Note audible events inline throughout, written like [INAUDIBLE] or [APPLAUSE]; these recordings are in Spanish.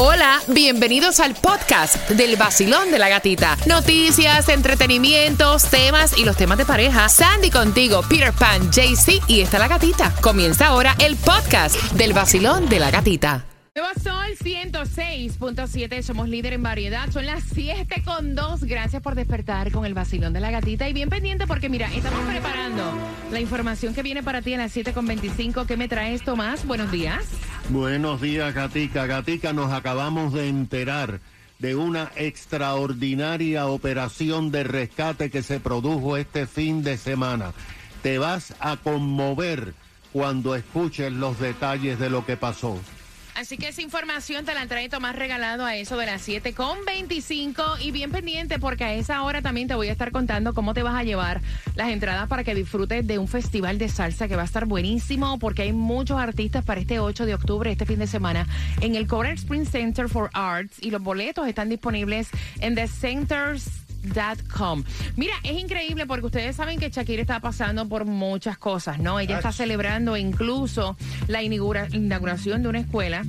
Hola, bienvenidos al podcast del vacilón de la gatita. Noticias, entretenimientos, temas y los temas de pareja. Sandy contigo, Peter Pan, JC y está la gatita. Comienza ahora el podcast del vacilón de la gatita. Nuevo Sol 106.7, somos líder en variedad. Son las 7 con 2. Gracias por despertar con el vacilón de la gatita. Y bien pendiente porque, mira, estamos preparando la información que viene para ti a las 7 con 25. ¿Qué me traes, Tomás? Buenos días. Buenos días, Gatica. Gatica, nos acabamos de enterar de una extraordinaria operación de rescate que se produjo este fin de semana. Te vas a conmover cuando escuches los detalles de lo que pasó. Así que esa información te la trae Tomás regalado a eso de las 7 con 25 y bien pendiente porque a esa hora también te voy a estar contando cómo te vas a llevar las entradas para que disfrutes de un festival de salsa que va a estar buenísimo porque hay muchos artistas para este 8 de octubre, este fin de semana, en el Coral Spring Center for Arts. Y los boletos están disponibles en The Centers Mira, es increíble porque ustedes saben que Shakira está pasando por muchas cosas, ¿no? Ella está celebrando incluso la inauguración de una escuela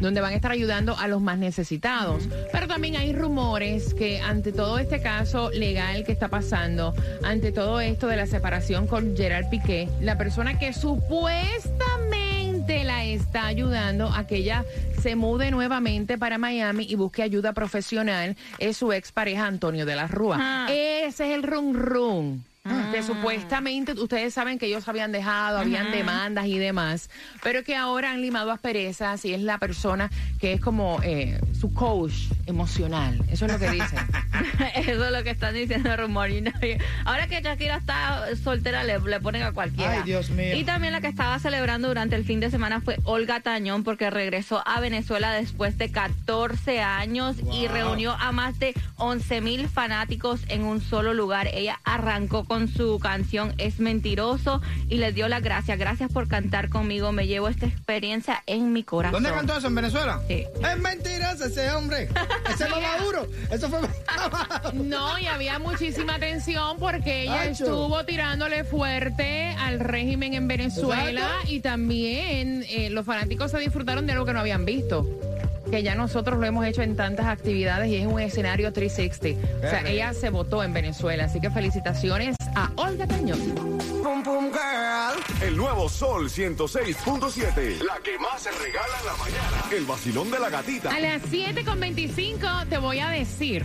donde van a estar ayudando a los más necesitados. Pero también hay rumores que ante todo este caso legal que está pasando, ante todo esto de la separación con Gerard Piqué, la persona que supuestamente la está ayudando a que ella se mude nuevamente para Miami y busque ayuda profesional es su expareja Antonio de la Rúa. Ah. Ese es el rum rum. Que ah. supuestamente ustedes saben que ellos habían dejado, habían demandas y demás, pero que ahora han limado asperezas y es la persona que es como eh, su coach emocional. Eso es lo que dicen. [LAUGHS] Eso es lo que están diciendo rumor. Ahora que Shakira está soltera, le, ponen a cualquiera. Ay, Dios mío. Y también la que estaba celebrando durante el fin de semana fue Olga Tañón, porque regresó a Venezuela después de 14 años y reunió a más de 11 mil fanáticos en un solo lugar. Ella arrancó con su canción Es Mentiroso y les dio las gracias. Gracias por cantar conmigo. Me llevo esta experiencia en mi corazón. ¿Dónde cantó eso? ¿En Venezuela? Sí. Es mentiroso ese hombre. Ese [LAUGHS] es Maduro. Eso fue. [LAUGHS] no, y había muchísima tensión porque ella estuvo tirándole fuerte al régimen en Venezuela y también eh, los fanáticos se disfrutaron de algo que no habían visto que ya nosotros lo hemos hecho en tantas actividades y es un escenario 360. O sea, ella se votó en Venezuela, así que felicitaciones a Olga Tañón. El nuevo Sol 106.7. La que más se regala en la mañana. El vacilón de la gatita. A las 7.25 te voy a decir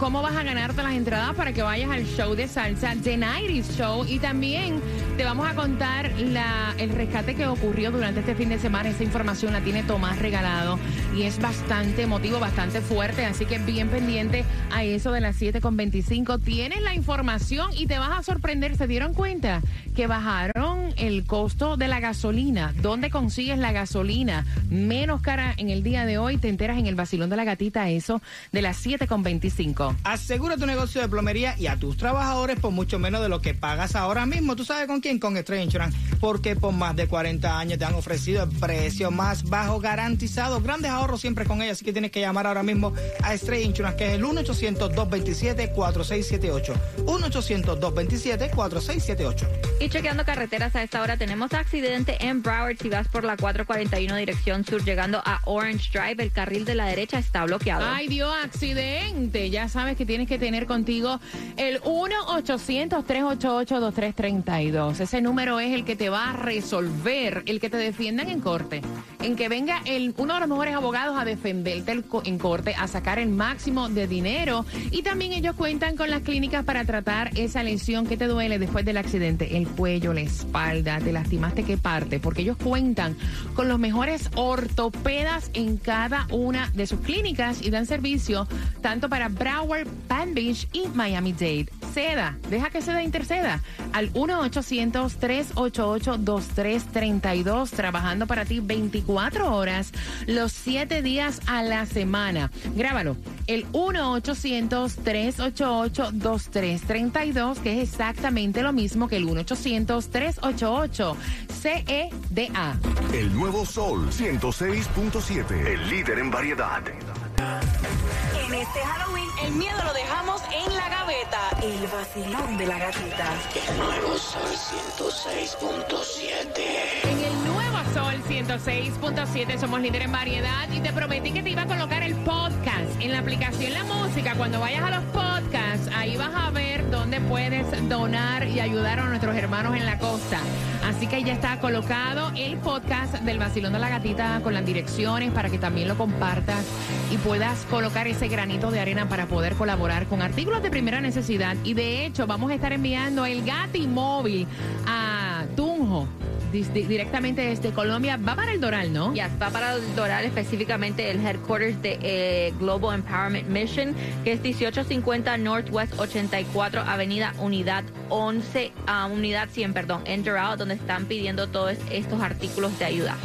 cómo vas a ganarte las entradas para que vayas al show de salsa, The Nighties Show. Y también te vamos a contar el rescate que ocurrió durante este fin de semana. Esa información la tiene Tomás regalado y es bastante emotivo, bastante fuerte. Así que bien pendiente a eso de las 7.25. Tienes la información y te vas a sorprender. ¿Se dieron cuenta que bajaron el costo de la gasolina? ¿Dónde consigues la gasolina menos cara en el día de hoy? Te enteras en el vacilón de la gatita, eso de las 7.25. Asegura tu negocio de plomería y a tus trabajadores por mucho menos de lo que pagas ahora mismo. ¿Tú sabes con quién? Con Stray Insurance. Porque por más de 40 años te han ofrecido el precio más bajo garantizado. Grandes ahorros siempre con ellos. Así que tienes que llamar ahora mismo a Stray Insurance, que es el 1-800-227-4678. 1-800-227-4678. Y chequeando carreteras a esta hora, tenemos accidente en Broward. Si vas por la 441 dirección sur, llegando a Orange Drive, el carril de la derecha está bloqueado. ¡Ay, Dios, accidente! Ya sabes que tienes que tener contigo el 1-800-388-2332. Ese número es el que te va a resolver, el que te defiendan en corte. En que venga el, uno de los mejores abogados a defenderte en corte, a sacar el máximo de dinero. Y también ellos cuentan con las clínicas para tratar esa lesión que te duele después del accidente. El cuello, la espalda, te lastimaste qué parte. Porque ellos cuentan con los mejores ortopedas en cada una de sus clínicas y dan servicio tanto para Broward Pan Beach y Miami-Dade. Seda, deja que Seda interceda al 1-800-388-2332, trabajando para ti 24 horas, los 7 días a la semana. Grábalo, el 1-800-388-2332, que es exactamente lo mismo que el 1-800-388-CEDA. El nuevo Sol 106.7, el líder en variedad. En este Halloween, el miedo lo dejamos en la gaveta. El vacilón de la gatita. El nuevo Sol 106.7. En el Sol 106.7, somos líder en variedad y te prometí que te iba a colocar el podcast en la aplicación La Música. Cuando vayas a los podcasts, ahí vas a ver dónde puedes donar y ayudar a nuestros hermanos en la costa. Así que ya está colocado el podcast del Vacilón de la Gatita con las direcciones para que también lo compartas y puedas colocar ese granito de arena para poder colaborar con artículos de primera necesidad. Y de hecho, vamos a estar enviando el Gati móvil a Tunjo directamente desde Colombia. Va para el Doral, ¿no? Ya, va para el Doral, específicamente el headquarters de eh, Global Empowerment Mission, que es 1850 Northwest 84 Avenida Unidad 11, ah, Unidad 100, perdón, en Doral, donde están pidiendo todos estos artículos de ayuda.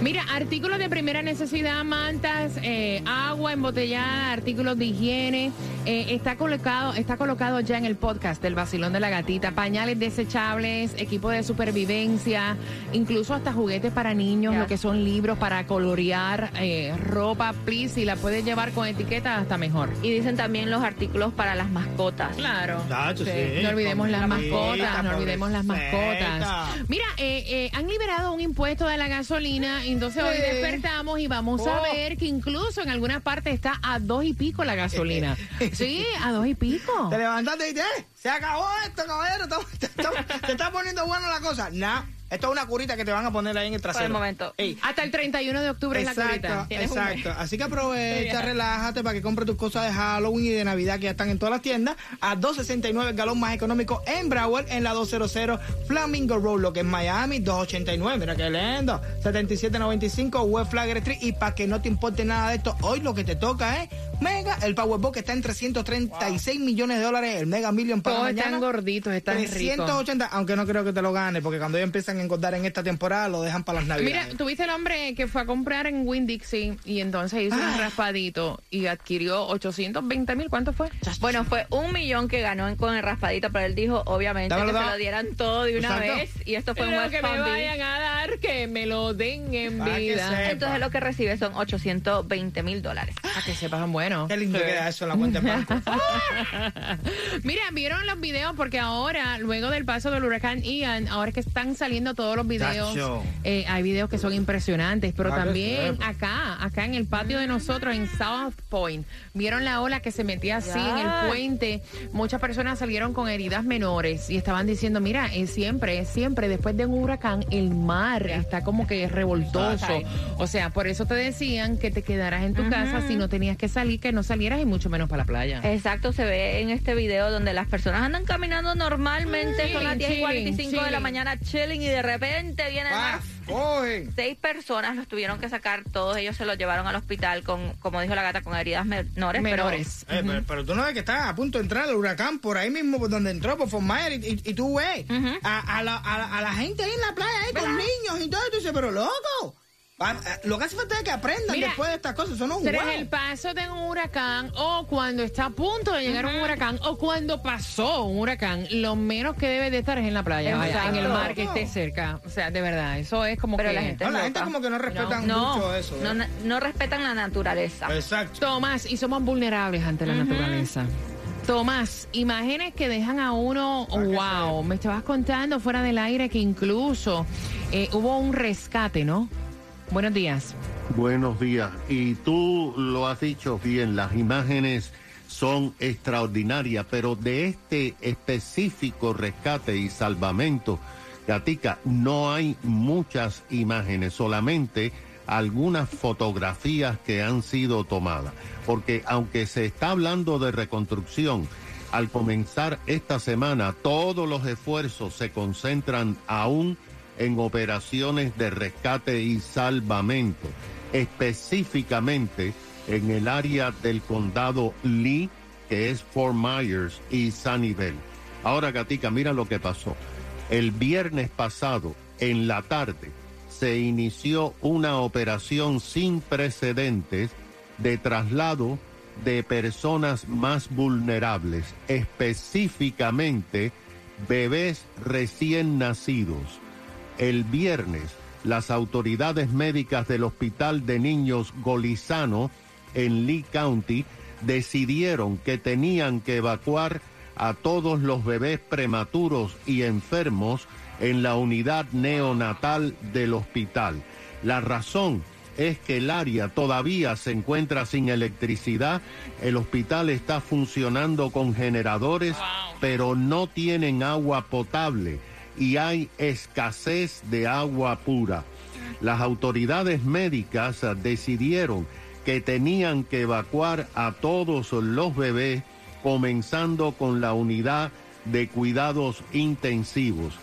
Mira, artículos de primera necesidad, mantas, eh, agua embotellada, artículos de higiene. eh, está colocado, está colocado ya en el podcast del Vacilón de la Gatita. Pañales desechables, equipo de supervivencia, incluso hasta juguetes para niños, lo que son libros para colorear, eh, ropa, please, si la puedes llevar con etiqueta hasta mejor. Y dicen también los artículos para las mascotas. Claro. Sí. No olvidemos las mascotas, no olvidemos las mascotas. Mira, eh, eh, han liberado un impuesto de la gasolina, entonces hoy despertamos y vamos a Oh. ver que incluso en algunas partes está a dos y pico la gasolina. [LAUGHS] Sí, a dos y pico. Te levantaste y dices, "Eh, se acabó esto, caballero. Te, [LAUGHS] te- te está poniendo buena la cosa. Nah, esto es una curita que te van a poner ahí en el trasero. Por el momento. Ey, Hasta el 31 de octubre es la curita. Exacto, exacto. Así que [LAUGHS] aprovecha, relájate para que compres tus cosas de Halloween y de Navidad que ya están en todas las tiendas a 2.69 el galón más económico en Broward en la 200 Flamingo Road, lo que es Miami, 2.89. Mira qué lindo. 77.95 West Flagler Street. Y para que no te importe nada de esto, hoy lo que te toca es Mega, el Powerball que está en 336 millones de dólares, el Mega Million para Todos mañana. están gorditos, están ricos. 380, aunque no creo que te lo gane, porque cuando ellos empiezan a engordar en esta temporada, lo dejan para las navidades. Mira, tuviste el hombre que fue a comprar en Winn Dixie y entonces hizo Ah. un raspadito y adquirió 820 mil. ¿Cuánto fue? Bueno, fue un millón que ganó en- con el raspadito, pero él dijo, obviamente, Dámelo, que se lo dieran todo de una Exacto. vez. Y esto fue Lo West que me Beach. vayan a dar, que me lo den en Para vida. Entonces lo que recibe son 820 mil dólares. Para que sepan, bueno. Qué lindo queda eso en la cuenta de banco. [LAUGHS] Mira, vieron los videos porque ahora, luego del paso del huracán Ian, ahora que están saliendo todos los videos, eh, hay videos que son impresionantes, pero también acá, acá en el patio de nosotros, en South Point, vieron la ola que se metía así en el puente. Muchas personas salieron con heridas menores y estaban diciendo, mira, es siempre, siempre después de un huracán, el mar está como que revoltoso. O sea, por eso te decían que te quedaras en tu casa si no tenías que salir, que no salieras y mucho menos para la playa. Exacto, se ve en este video donde las personas andan caminando normalmente, son las Chilling, 10 y 45 de la chilling. mañana chilling y de repente viene el Ah, mar. cogen. Seis personas los tuvieron que sacar, todos ellos se los llevaron al hospital con, como dijo la gata, con heridas menores. menores. Eh, pero, pero tú no ves que está a punto de entrar el huracán por ahí mismo, por donde entró, por Fort Myers, y, y- y tú ves a, a la, a la- a la gente ahí en la playa, ahí con niños y todo, y tú dices, pero loco, lo que hace falta es que aprendan Mira, después de estas cosas, eso es un Tras el paso de un huracán o cuando está a punto de llegar un huracán o cuando pasó un huracán, lo menos que debe de estar es en la playa, vaya, en el mar que esté cerca. O sea, de verdad, eso es como Pero que... la gente No, la gente como que no respetan No, mucho eso. no, ¿verdad? no respetan la naturaleza. Exacto. Tomás, y somos vulnerables ante la naturaleza. Tomás, imágenes que dejan a uno, wow, me estabas contando fuera del aire que incluso eh, hubo un rescate, ¿no? Buenos días. Buenos días. Y tú lo has dicho bien, las imágenes son extraordinarias, pero de este específico rescate y salvamento, Gatica, no hay muchas imágenes, solamente algunas fotografías que han sido tomadas. Porque aunque se está hablando de reconstrucción, al comenzar esta semana todos los esfuerzos se concentran aún en operaciones de rescate y salvamento, específicamente en el área del condado Lee, que es Fort Myers y Sunnyvale. Ahora, Gatica, mira lo que pasó. El viernes pasado, en la tarde, se inició una operación sin precedentes de traslado de personas más vulnerables, específicamente bebés recién nacidos. El viernes, las autoridades médicas del Hospital de Niños Golizano en Lee County decidieron que tenían que evacuar a todos los bebés prematuros y enfermos en la unidad neonatal del hospital. La razón es que el área todavía se encuentra sin electricidad, el hospital está funcionando con generadores, pero no tienen agua potable y hay escasez de agua pura. Las autoridades médicas decidieron que tenían que evacuar a todos los bebés, comenzando con la unidad de cuidados intensivos.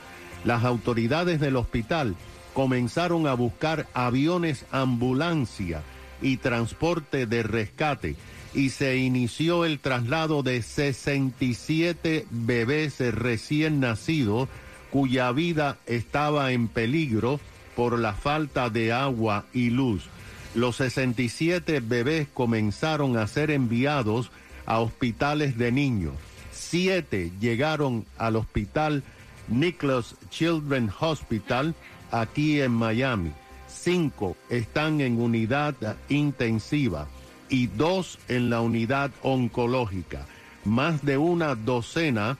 Las autoridades del hospital comenzaron a buscar aviones ambulancia y transporte de rescate y se inició el traslado de 67 bebés recién nacidos cuya vida estaba en peligro por la falta de agua y luz. Los 67 bebés comenzaron a ser enviados a hospitales de niños. Siete llegaron al hospital Nicholas Children Hospital aquí en Miami. Cinco están en unidad intensiva y dos en la unidad oncológica. Más de una docena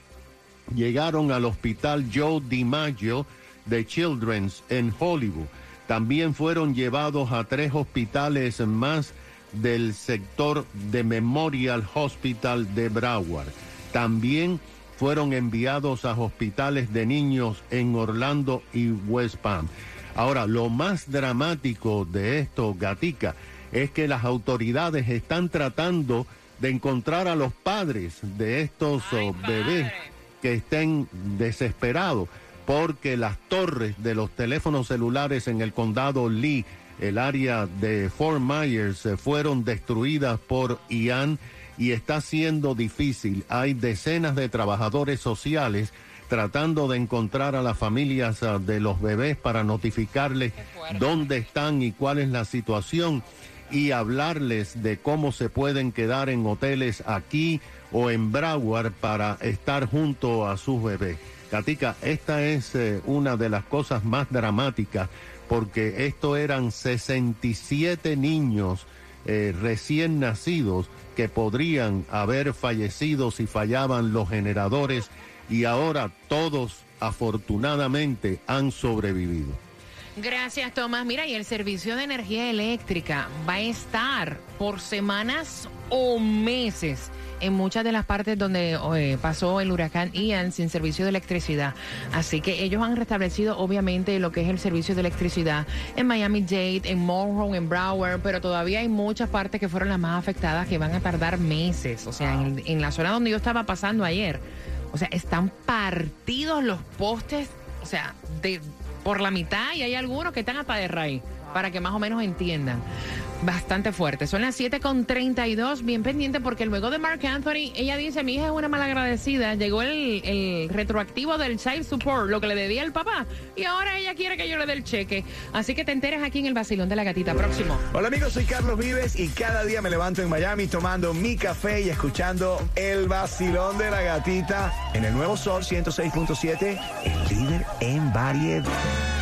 llegaron al hospital Joe DiMaggio de Children's en Hollywood. También fueron llevados a tres hospitales más del sector de Memorial Hospital de Broward. También fueron enviados a hospitales de niños en Orlando y West Palm. Ahora, lo más dramático de esto, Gatica, es que las autoridades están tratando de encontrar a los padres de estos oh, bebés que estén desesperados porque las torres de los teléfonos celulares en el condado Lee, el área de Fort Myers, se fueron destruidas por Ian y está siendo difícil. Hay decenas de trabajadores sociales tratando de encontrar a las familias ah, de los bebés para notificarles dónde están y cuál es la situación y hablarles de cómo se pueden quedar en hoteles aquí o en Broward para estar junto a sus bebés. Katica, esta es eh, una de las cosas más dramáticas porque esto eran 67 niños eh, recién nacidos que podrían haber fallecido si fallaban los generadores y ahora todos afortunadamente han sobrevivido. Gracias, Tomás. Mira, y el servicio de energía eléctrica va a estar por semanas o meses en muchas de las partes donde eh, pasó el huracán Ian sin servicio de electricidad. Así que ellos han restablecido obviamente lo que es el servicio de electricidad en Miami-Dade, en Monroe, en Broward, pero todavía hay muchas partes que fueron las más afectadas que van a tardar meses. O sea, en, en la zona donde yo estaba pasando ayer, o sea, están partidos los postes, o sea, de por la mitad y hay algunos que están hasta de raíz, para que más o menos entiendan bastante fuerte. Son las 7.32, bien pendiente porque luego de Mark Anthony, ella dice, mi hija es una malagradecida, llegó el, el, retroactivo del child support, lo que le debía el papá, y ahora ella quiere que yo le dé el cheque. Así que te enteres aquí en el vacilón de la gatita próximo. Hola amigos, soy Carlos Vives y cada día me levanto en Miami tomando mi café y escuchando el vacilón de la gatita en el nuevo Sol 106.7, el líder en variedad.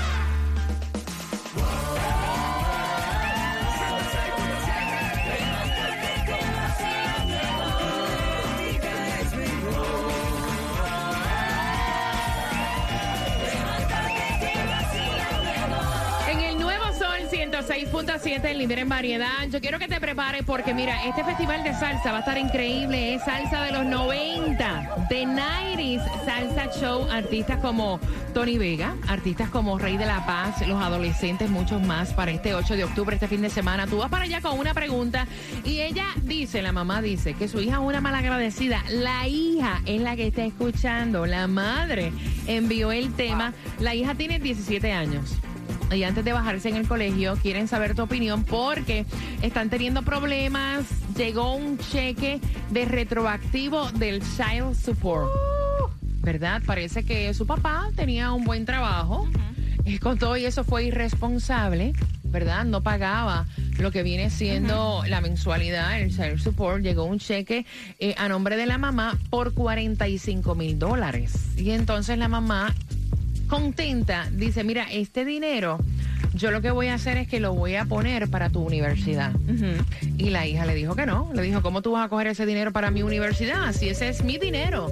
106.7, el líder en variedad. Yo quiero que te prepares porque mira, este festival de salsa va a estar increíble. Es salsa de los 90, de 90s, salsa show, artistas como Tony Vega, artistas como Rey de la Paz, los adolescentes, muchos más para este 8 de octubre, este fin de semana. Tú vas para allá con una pregunta y ella dice, la mamá dice, que su hija es una malagradecida. La hija es la que está escuchando, la madre envió el tema. La hija tiene 17 años y antes de bajarse en el colegio quieren saber tu opinión porque están teniendo problemas. Llegó un cheque de retroactivo del Child Support. ¿Verdad? Parece que su papá tenía un buen trabajo. Y con todo y eso fue irresponsable, ¿verdad? No pagaba lo que viene siendo la mensualidad, el Child Support. Llegó un cheque eh, a nombre de la mamá por 45 mil dólares. Y entonces la mamá contenta, dice, mira, este dinero yo lo que voy a hacer es que lo voy a poner para tu universidad. Y la hija le dijo que no. Le dijo, ¿cómo tú vas a coger ese dinero para mi universidad? Si ese es mi dinero.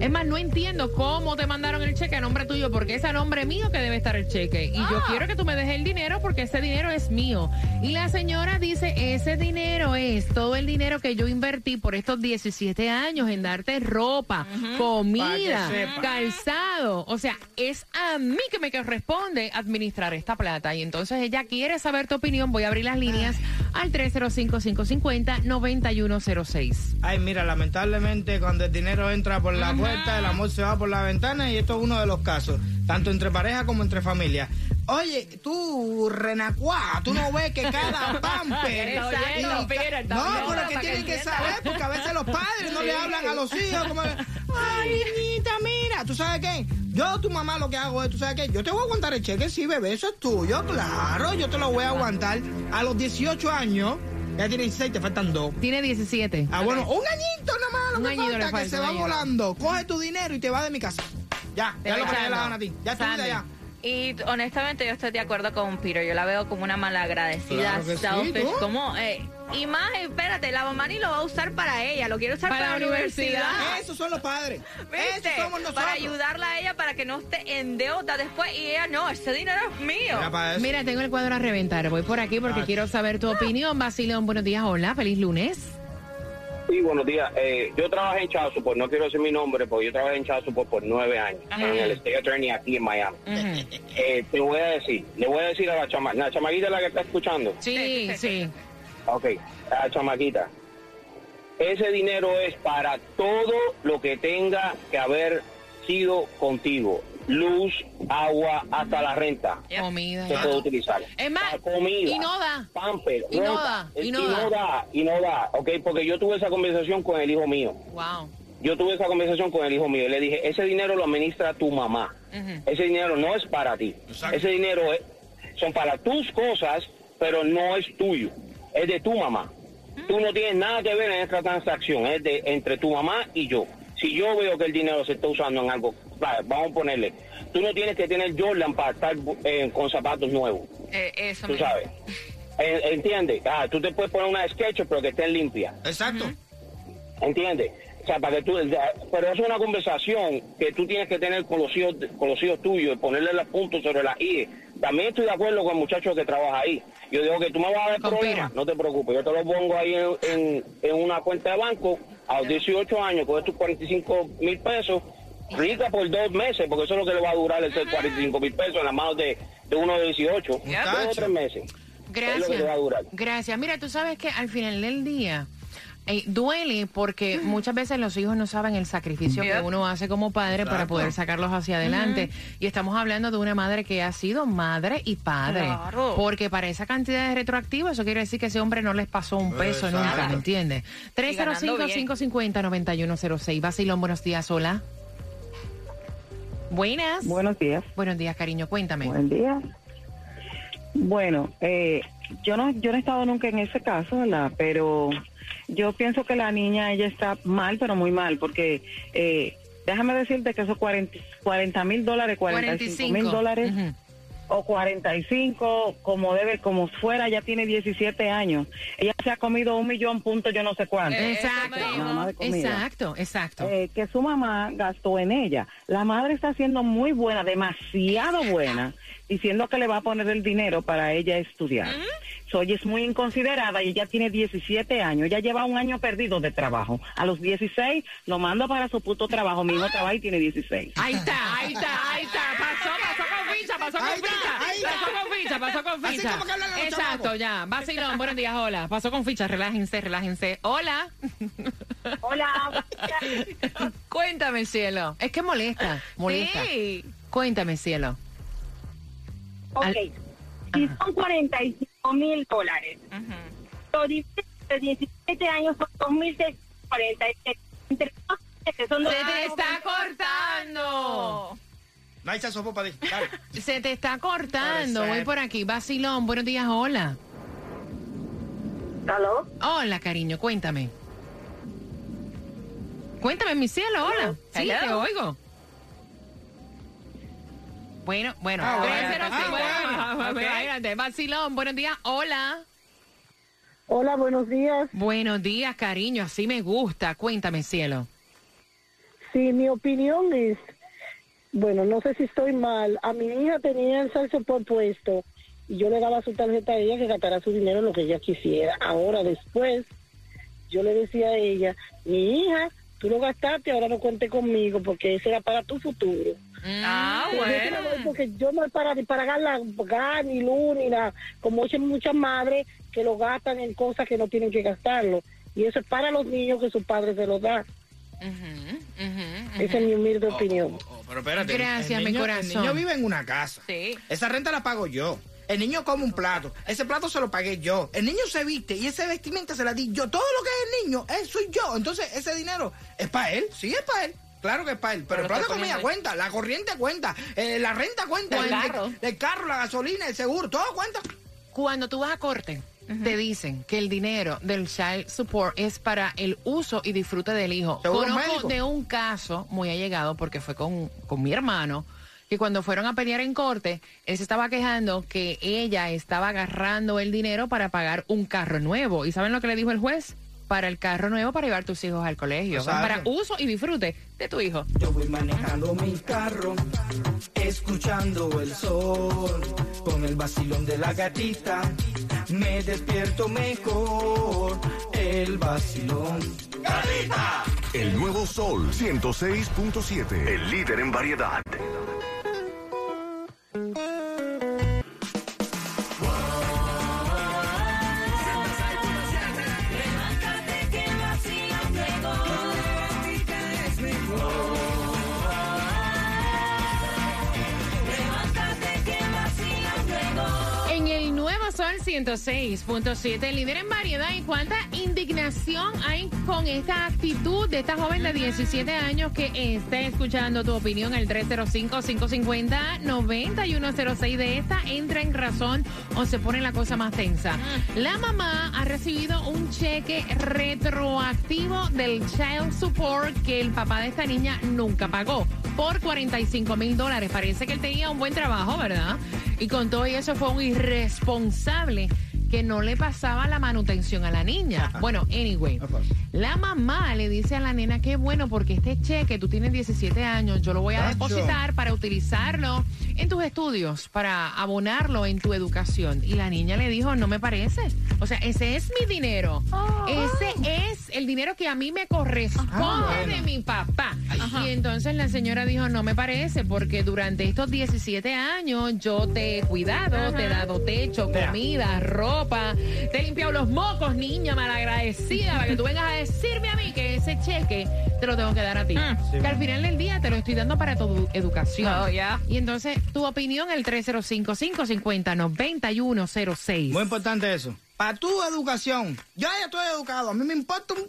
es más, no entiendo cómo te mandaron el cheque a nombre tuyo, porque es a nombre mío que debe estar el cheque. Y yo quiero que tú me dejes el dinero porque ese dinero es mío. Y la señora dice, ese dinero es todo el dinero que yo invertí por estos 17 años en darte ropa, comida, calzado. O sea, es a mí que me corresponde administrar esta plata. Y entonces ella quiere saber tu opinión. Voy a abrir las líneas al 305-550-9106. Ay, mira, lamentablemente cuando el dinero entra por la puerta, el amor se va por la ventana y esto es uno de los casos, tanto entre pareja como entre familia. Oye, tú, Renacuá, tú no ves que cada [LAUGHS] pamper... Exacto, y no, pero que tienen que saber, porque a veces los padres no le hablan a los hijos como... Ay, niñita, mira, ¿tú sabes qué? Yo, tu mamá, lo que hago es, ¿tú sabes qué? Yo te voy a aguantar el cheque, sí, bebé, eso es tuyo, claro, yo te lo voy a aguantar. A los 18 años, ya tienes 16, te faltan dos. Tiene 17. Ah, bueno, un añito nada más, lo Un que falta, que falta, se va volando. Coge tu dinero y te vas de mi casa. Ya, Te ya lo que le a ti. Ya Sandy. allá. Y honestamente yo estoy de acuerdo con Peter, yo la veo como una malagradecida, Claro sí, como, eh, y más, espérate, la mamá ni lo va a usar para ella, lo quiere usar Para para, la la universidad. Esos son los padres. [LAUGHS] ¿Viste? Esos somos nosotros. Para ayudarla a ella para que no esté en deuda después y ella no, ese dinero es mío. Mira tengo el cuadro a reventar. Voy por aquí porque quiero saber tu opinión. Basilón, buenos días. Hola, feliz lunes. Sí, buenos días. Eh, yo trabajé en Child Support, no quiero decir mi nombre, porque yo trabajé en Child Support por nueve años, en el State Attorney aquí en Miami. Eh, te voy a decir, le voy a decir a la chamaquita, la chamaquita la que está escuchando. Sí, sí. Ok, a la chamaquita. Ese dinero es para todo lo que tenga que haber sido contigo. Luz, agua, hasta la renta Comida. se puede utilizar. Es más, La comida, y no da. pamper, Y no da, y y no no da. y no da, ok, porque yo tuve esa conversación con el hijo mío. Wow. Yo tuve esa conversación con el hijo mío y le dije, ese dinero lo administra tu mamá. Ese dinero no es para ti. Ese dinero es, son para tus cosas, pero no es tuyo. Es de tu mamá. Tú no tienes nada que ver en esta transacción. Es de entre tu mamá y yo. Si yo veo que el dinero se está usando en algo, va, vamos a ponerle, tú no tienes que tener Jordan para estar eh, con zapatos nuevos. Eh, eso Tú mismo. sabes. Eh, ¿Entiendes? Ah, tú te puedes poner una sketch, pero que estén limpias. Exacto. ¿Entiendes? O sea, para que tú, pero es una conversación que tú tienes que tener con los hijos, con los hijos tuyos y ponerle los puntos sobre las I. También estoy de acuerdo con el muchacho que trabaja ahí. Yo digo que tú me vas a dar problemas, no te preocupes, yo te lo pongo ahí en, en- en una cuenta de banco a los 18 años, con estos 45 mil pesos, rica por dos meses, porque eso es lo que le va a durar esos 45 mil pesos en las manos de, de uno de 18, dos o tres meses. Es lo que Gracias. le va a durar. Gracias. Mira, tú sabes que al final del día eh, duele porque muchas veces los hijos no saben el sacrificio que uno hace como padre para poder sacarlos hacia adelante. Y estamos hablando de una madre que ha sido madre y padre. Claro. Porque para esa cantidad de retroactivo, eso quiere decir que ese hombre no les pasó un peso Exacto. nunca, ¿me entiendes? ganando bien. 305-550-9106. Basilón, buenos días, hola. Buenas. Buenos días. Buenos días, cariño, cuéntame. Buen día. Bueno, eh, yo no yo no he estado nunca en ese caso, ¿verdad? Pero yo pienso que la niña, ella está mal, pero muy mal, porque eh, déjame decirte que esos 40 mil dólares, 45 mil dólares. O 45, como debe, como fuera, ya tiene 17 años. Ella se ha comido un millón punto yo no sé cuánto. Exacto. Exacto, exacto. Eh, que su mamá gastó en ella. La madre está siendo muy buena, demasiado buena, diciendo que le va a poner el dinero para ella estudiar. So, ella es muy inconsiderada y ella tiene 17 años. Ella lleva un año perdido de trabajo. A los 16 lo mando para su puto trabajo. Mi hijo trabaja y tiene 16. Ahí está, ahí está, ahí está. Pasó, con ficha, pasó con ficha. Pasó con ficha, Así como que los Exacto, ya. Vacilón, buenos días, hola. Pasó con ficha, relájense, relájense. Hola. Hola. [LAUGHS] Cuéntame, cielo. Es que molesta, molesta. Sí. Cuéntame, cielo. Ok, Al- si son 45 mil dólares, lo divides de 17 años son 2.647. Entre dos meses son Se te está cortando. Para. [LAUGHS] Se te está cortando. Voy por aquí. Vacilón, buenos días, hola. ¿Aló? Hola, cariño, cuéntame. Cuéntame, mi cielo, hola. Sí, Hello. te oigo. Bueno, bueno. Ah, bueno. 305. Ah, Vacilón, buenos días. Hola. Hola, buenos días. Buenos días, cariño. Así me gusta. Cuéntame, cielo. Sí, mi opinión es, bueno, no sé si estoy mal. A mi hija tenía el salso por puesto y yo le daba su tarjeta a ella que gastara su dinero en lo que ella quisiera. Ahora, después, yo le decía a ella, mi hija, tú lo gastaste, ahora no cuente conmigo porque ese era para tu futuro. Ah, Yo te lo doy Porque yo no es para, ni para ganar gas, ni luz, ni nada. Como dicen muchas madres que lo gastan en cosas que no tienen que gastarlo. Y eso es para los niños que sus padres se los dan. Esa es mi humilde opinión. Oh, pero espérate. el- Gracias, el mi niño- corazón. El niño vive en una casa. Sí. Esa renta la pago yo. El niño come un plato. Ese plato se lo pagué yo. El niño se viste y ese vestimenta se la di yo. Todo lo que es el niño, él soy yo. Entonces, ese dinero es para él. Sí, es para él. Claro que es para él. Pero, Pero el plato de comida cuenta, la corriente cuenta, eh, la renta cuenta, El el, carro. el carro, la gasolina, el seguro, todo cuenta. Cuando tú vas a corte, te dicen que el dinero del child support es para el uso y disfrute del hijo. Conozco de un caso muy allegado, porque fue con, con mi hermano, que cuando fueron a pelear en corte, él se estaba quejando que ella estaba agarrando el dinero para pagar un carro nuevo. ¿Y saben lo que le dijo el juez? Para el carro nuevo para llevar tus hijos al colegio. Para uso y disfrute de tu hijo. Yo voy manejando mi carro, escuchando el sol, con el vacilón de la gatita, me despierto mejor, el vacilón. El nuevo Sol 106.7. El líder en variedad. 106.7, líder en variedad. ¿Y cuánta indignación hay con esta actitud de esta joven de 17 años que está escuchando tu opinión? El 305-550-9106 de esta entra en razón o se pone la cosa más tensa. La mamá ha recibido un cheque retroactivo del child support que el papá de esta niña nunca pagó por 45 mil dólares. Parece que él tenía un buen trabajo, ¿verdad? Y con todo eso fue un irresponsable que no le pasaba la manutención a la niña. Bueno, anyway, la mamá le dice a la nena que bueno, porque este cheque, tú tienes 17 años, yo lo voy a depositar para utilizarlo en tus estudios, para abonarlo en tu educación. Y la niña le dijo, no me parece. O sea, ese es mi dinero. Ese es el dinero que a mí me corresponde Ah, bueno. de mi papá. Y entonces la señora dijo, no me parece, porque durante estos 17 años yo te he cuidado, te he dado techo, comida, ropa, te he limpiado los mocos, niña malagradecida, para que tú vengas a decirme a mí que ese cheque te lo tengo que dar a ti. Sí. Que al final del día te lo estoy dando para tu educación. Oh. Y entonces, tu opinión, el 305-550-9106. Muy importante eso. Para tu educación, yo ya estoy educado, a mí me importa un-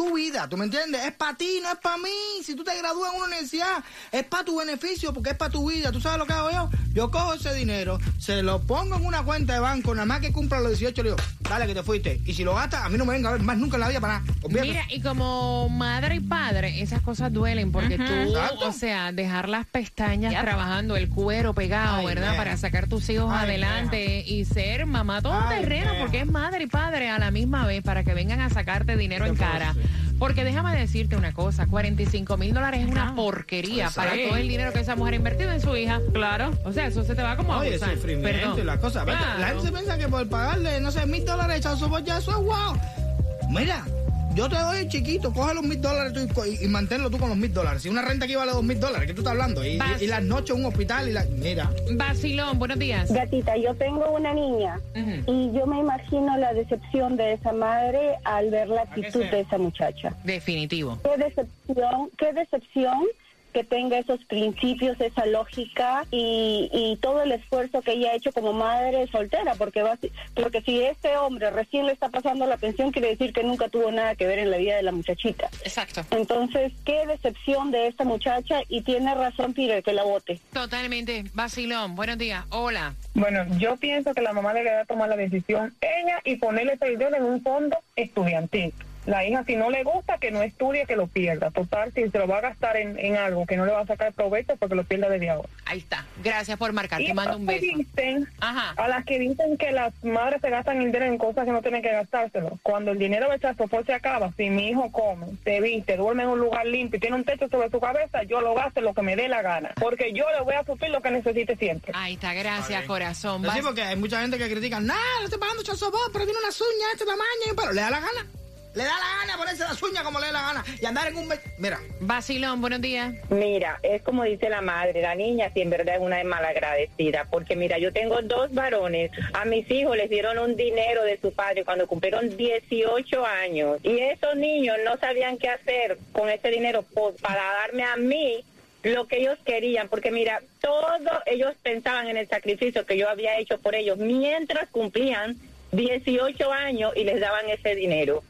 tu vida, ¿tú me entiendes? Es para ti, no es para mí. Si tú te gradúas en una universidad, es para tu beneficio, porque es para tu vida. ¿Tú sabes lo que hago yo? Yo cojo ese dinero, se lo pongo en una cuenta de banco, nada más que cumpla los 18, le digo, dale que te fuiste. Y si lo gastas, a mí no me venga a ver más nunca en la vida para nada. Mira, y como madre y padre, esas cosas duelen porque tú, Exacto. o sea, dejar las pestañas trabajando, el cuero pegado, Ay, ¿verdad? Para sacar tus hijos Ay, adelante y ser mamá todo Ay, terreno, porque es madre y padre a la misma vez para que vengan a sacarte dinero en ¿Qué puedo cara. Porque déjame decirte una cosa, 45 mil dólares es una porquería para todo el dinero que esa mujer ha invertido en su hija. Claro. O sea, eso se te va como a Oye, abusar. sufrimiento Perdón. y las cosas. Claro. La gente se piensa que por pagarle, no sé, mil dólares echado su ya eso es wow. Mira, yo te doy el chiquito, coge los mil dólares tú y co- y, y manténlo tú con los mil dólares. Si una renta aquí vale dos mil dólares, ¿qué tú estás hablando? Y, Vas. y- y las noches un hospital y la... Mira. Vacilón, buenos días. Gatita, yo tengo una niña y yo me imagino la decepción de esa madre al ver la actitud de esa muchacha. Definitivo. Qué decepción, qué decepción que tenga esos principios, esa lógica y, y todo el esfuerzo que ella ha hecho como madre soltera, porque va, porque si este hombre recién le está pasando la pensión, quiere decir que nunca tuvo nada que ver en la vida de la muchachita. Exacto. Entonces, qué decepción de esta muchacha y tiene razón Peter que la vote. Totalmente. Vacilón, buenos días. Hola. Bueno, yo pienso que la mamá debería tomar la decisión ella y ponerle ese dinero en un fondo estudiantil. La hija, si no le gusta, que no estudie, que lo pierda. Total, si se lo va a gastar en, en algo que no le va a sacar provecho, porque lo pierda desde ahora. Ahí está. Gracias por marcar. Y Te mando un beso. dicen, Ajá. a las que dicen que las madres se gastan el dinero en cosas que no tienen que gastárselo. Cuando el dinero de sopor se acaba, si mi hijo come, se viste, duerme en un lugar limpio y tiene un techo sobre su cabeza, yo lo gasto lo que me dé la gana. Porque yo le voy a suplir lo que necesite siempre. Ahí está. Gracias, corazón. Pues sí, porque hay mucha gente que critica, nah, le estoy pagando chazobot, pero tiene unas uñas de este tamaño, pero le da la gana. Le da la gana ponerse las uñas como le da la gana y andar en un... Mira, Vacilón, buenos días. Mira, es como dice la madre, la niña si en verdad es una malagradecida, porque mira, yo tengo dos varones, a mis hijos les dieron un dinero de su padre cuando cumplieron 18 años y esos niños no sabían qué hacer con ese dinero por- para darme a mí lo que ellos querían, porque mira, todo ellos pensaban en el sacrificio que yo había hecho por ellos mientras cumplían 18 años y les daban ese dinero.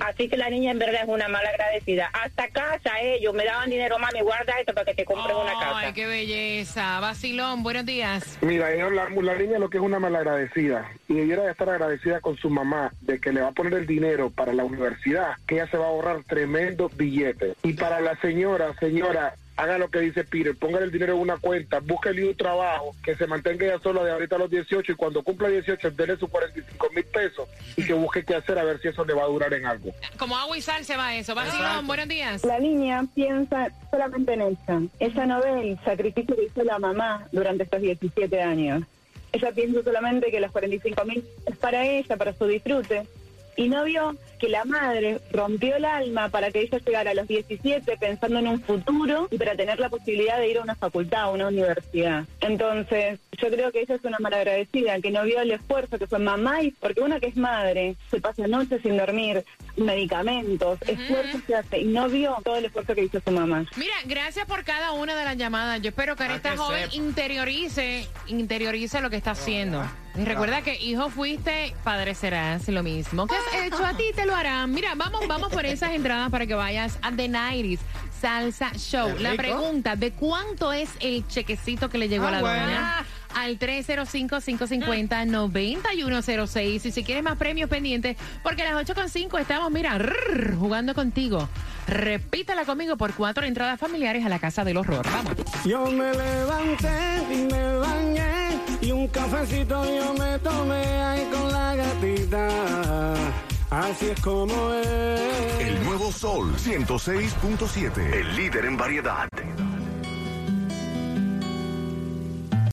Así que la niña en verdad es una mala agradecida. Hasta casa ellos me daban dinero, mami, guarda esto para que te compren una casa. Ay, qué belleza. Vacilón, buenos días. Mira, ella, la, la niña lo que es una malagradecida y debiera de estar agradecida con su mamá de que le va a poner el dinero para la universidad, que ella se va a ahorrar tremendos billetes. Y para la señora, señora, haga lo que dice Peter, póngale el dinero en una cuenta, búsquele un trabajo, que se mantenga ella sola de ahorita a los 18 y cuando cumpla 18 déle sus 45 mil pesos y que busque qué hacer a ver si eso le va a durar en algo. Como agua y sal se va eso. Vacilón, buenos días. La niña piensa solamente en ella. Ella no ve el sacrificio que hizo la mamá durante estos 17 años. Ella piensa solamente que los 45 mil es para ella, para su disfrute. Y no vio que la madre rompió el alma para que ella llegara a los 17 pensando en un futuro y para tener la posibilidad de ir a una facultad, a una universidad. Entonces, yo creo que ella es una malagradecida, que no vio el esfuerzo que fue mamá, y porque una que es madre se pasa noches sin dormir, medicamentos, esfuerzos que hace, y no vio todo el esfuerzo que hizo su mamá. Mira, gracias por cada una de las llamadas. Yo espero que Ah, esta que joven sepa. interiorice, interiorice lo que está haciendo. Y recuerda que hijo fuiste, padre serás lo mismo. ¿Qué has hecho a ti? Te lo harán. Mira, vamos, vamos por esas entradas para que vayas a The Nighties Salsa Show. La pregunta, ¿de cuánto es el chequecito que le llegó Ah, a la bueno. doña? Al 305-550-9106. Y si quieres más premios pendientes, porque a las 8.5 estamos, mira, rrr, jugando contigo. Repítela conmigo por cuatro entradas familiares a la Casa del Horror. Vamos. Yo me levanté y me bañé y un cafecito yo me tomé ahí con la gatita. Así es como es. El nuevo Sol 106.7. El líder en variedad.